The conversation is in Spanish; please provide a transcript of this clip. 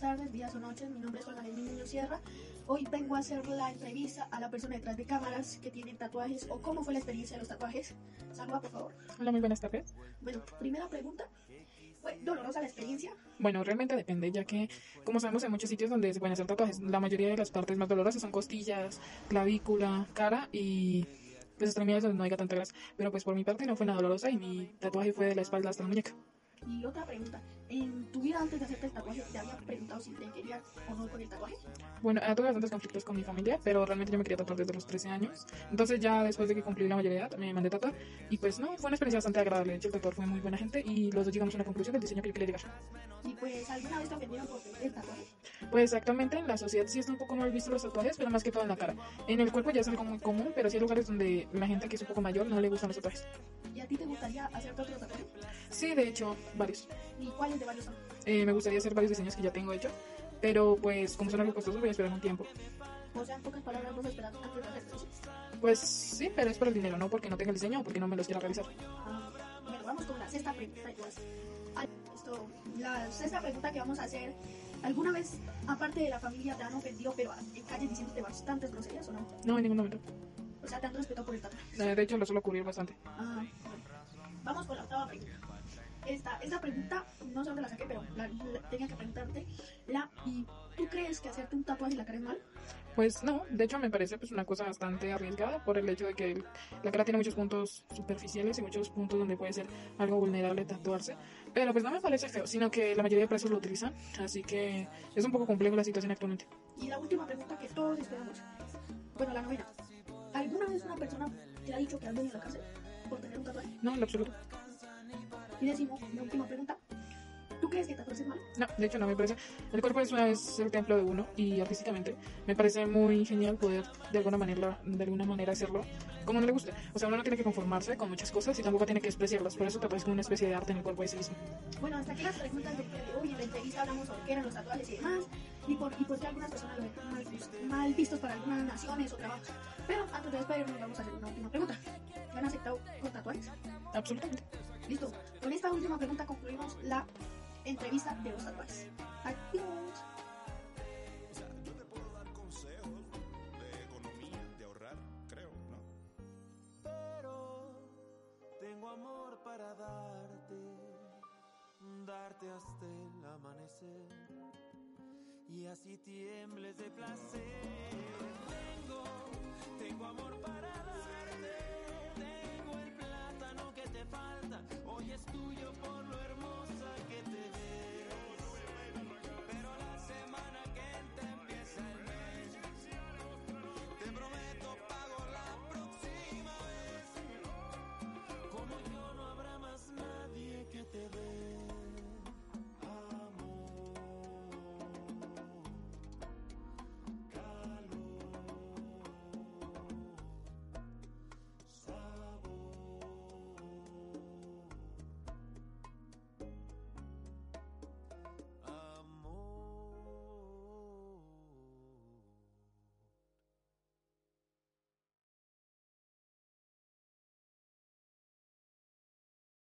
buenas tardes, días o noches. Mi nombre es Juan Valentín Niño Sierra. Hoy vengo a hacer la entrevista a la persona detrás de cámaras que tiene tatuajes o cómo fue la experiencia de los tatuajes. Saluda, por favor. Hola, muy buenas tardes. Bueno, primera pregunta. ¿Fue dolorosa la experiencia? Bueno, realmente depende, ya que, como sabemos, en muchos sitios donde se pueden hacer tatuajes, la mayoría de las partes más dolorosas son costillas, clavícula, cara y pues extremidades donde no haya tanta grasa. Pero pues por mi parte no fue nada dolorosa y mi tatuaje fue de la espalda hasta la muñeca. Y otra pregunta, ¿en tu vida antes de hacerte el tatuaje te había preguntado si te querías o no con el tatuaje? Bueno, eh, tuve bastantes conflictos con mi familia, pero realmente yo me quería tatuar desde los 13 años. Entonces ya después de que cumplí la mayoría de edad, me mandé tatuar. Y pues no, fue una experiencia bastante agradable. De hecho, el tatuador fue muy buena gente y los dos llegamos a una conclusión del diseño que yo quería llegar. Y pues, ¿alguna vez te ofendieron por tener el tatuaje? Pues actualmente en la sociedad sí está un poco mal visto los tatuajes, pero más que todo en la cara. En el cuerpo ya es algo muy común, pero sí hay lugares donde la gente que es un poco mayor no le gustan los tatuajes. ¿Y a ti te gustaría hacerte otro tatuaje? Sí, de hecho, varios. ¿Y cuáles de varios son? Eh, me gustaría hacer varios diseños que ya tengo hecho, pero pues como son algo costosos voy a esperar un tiempo. O sea, en pocas palabras, vos esperas de hacerte ¿sí? Pues sí, pero es por el dinero, no porque no tenga el diseño o porque no me los quiera realizar. Ah, vamos con la sexta pregunta. Esto, la sexta pregunta que vamos a hacer. ¿Alguna vez, aparte de la familia, te han ofendido, pero en calle diciéndote bastantes groserías o no? No, en ningún momento. O sea, te han respetado por el. Eh, De hecho, lo suelo ocurrir bastante. Ah, bueno. Vamos con la octava pregunta. Esta, esta pregunta no solo la saqué, pero la, la- tenía que preguntarte. La, ¿Y tú crees que hacerte un tatuaje en la cara es mal? Pues no, de hecho me parece pues una cosa bastante arriesgada por el hecho de que la cara tiene muchos puntos superficiales y muchos puntos donde puede ser algo vulnerable tatuarse. Pero pues no me parece feo, sino que la mayoría de personas lo utilizan, así que es un poco complejo la situación actualmente. Y la última pregunta que todos esperamos. Bueno, la novena. ¿Alguna vez una persona te ha dicho que has venido a la cárcel por tener un tatuaje? No, en lo absoluto. Y decimos, la última pregunta. ¿Tú crees que tatuarse es malo? No, de hecho no me parece. El cuerpo es, es el templo de uno y artísticamente me parece muy genial poder de alguna manera de alguna manera hacerlo como no le guste. O sea, uno no tiene que conformarse con muchas cosas y tampoco tiene que despreciarlas. Por eso tatuaje es como una especie de arte en el cuerpo de sí mismo. Bueno, hasta aquí las preguntas del día de hoy. En la entrevista hablamos sobre qué eran los tatuajes y demás. Y por, y por qué algunas personas lo ven mal, mal vistos para algunas naciones o trabajos. Pero antes de despedirnos, vamos a hacer una última pregunta. ¿Te han aceptado con tatuajes? Absolutamente. Listo. Con esta última pregunta concluimos la entrevista de los tatuajes. Adiós. Yo te puedo dar consejos de economía, de ahorrar, creo, ¿no? pero tengo amor para darte, darte hasta el amanecer y así tiembles de placer. Tengo, tengo amor para darte,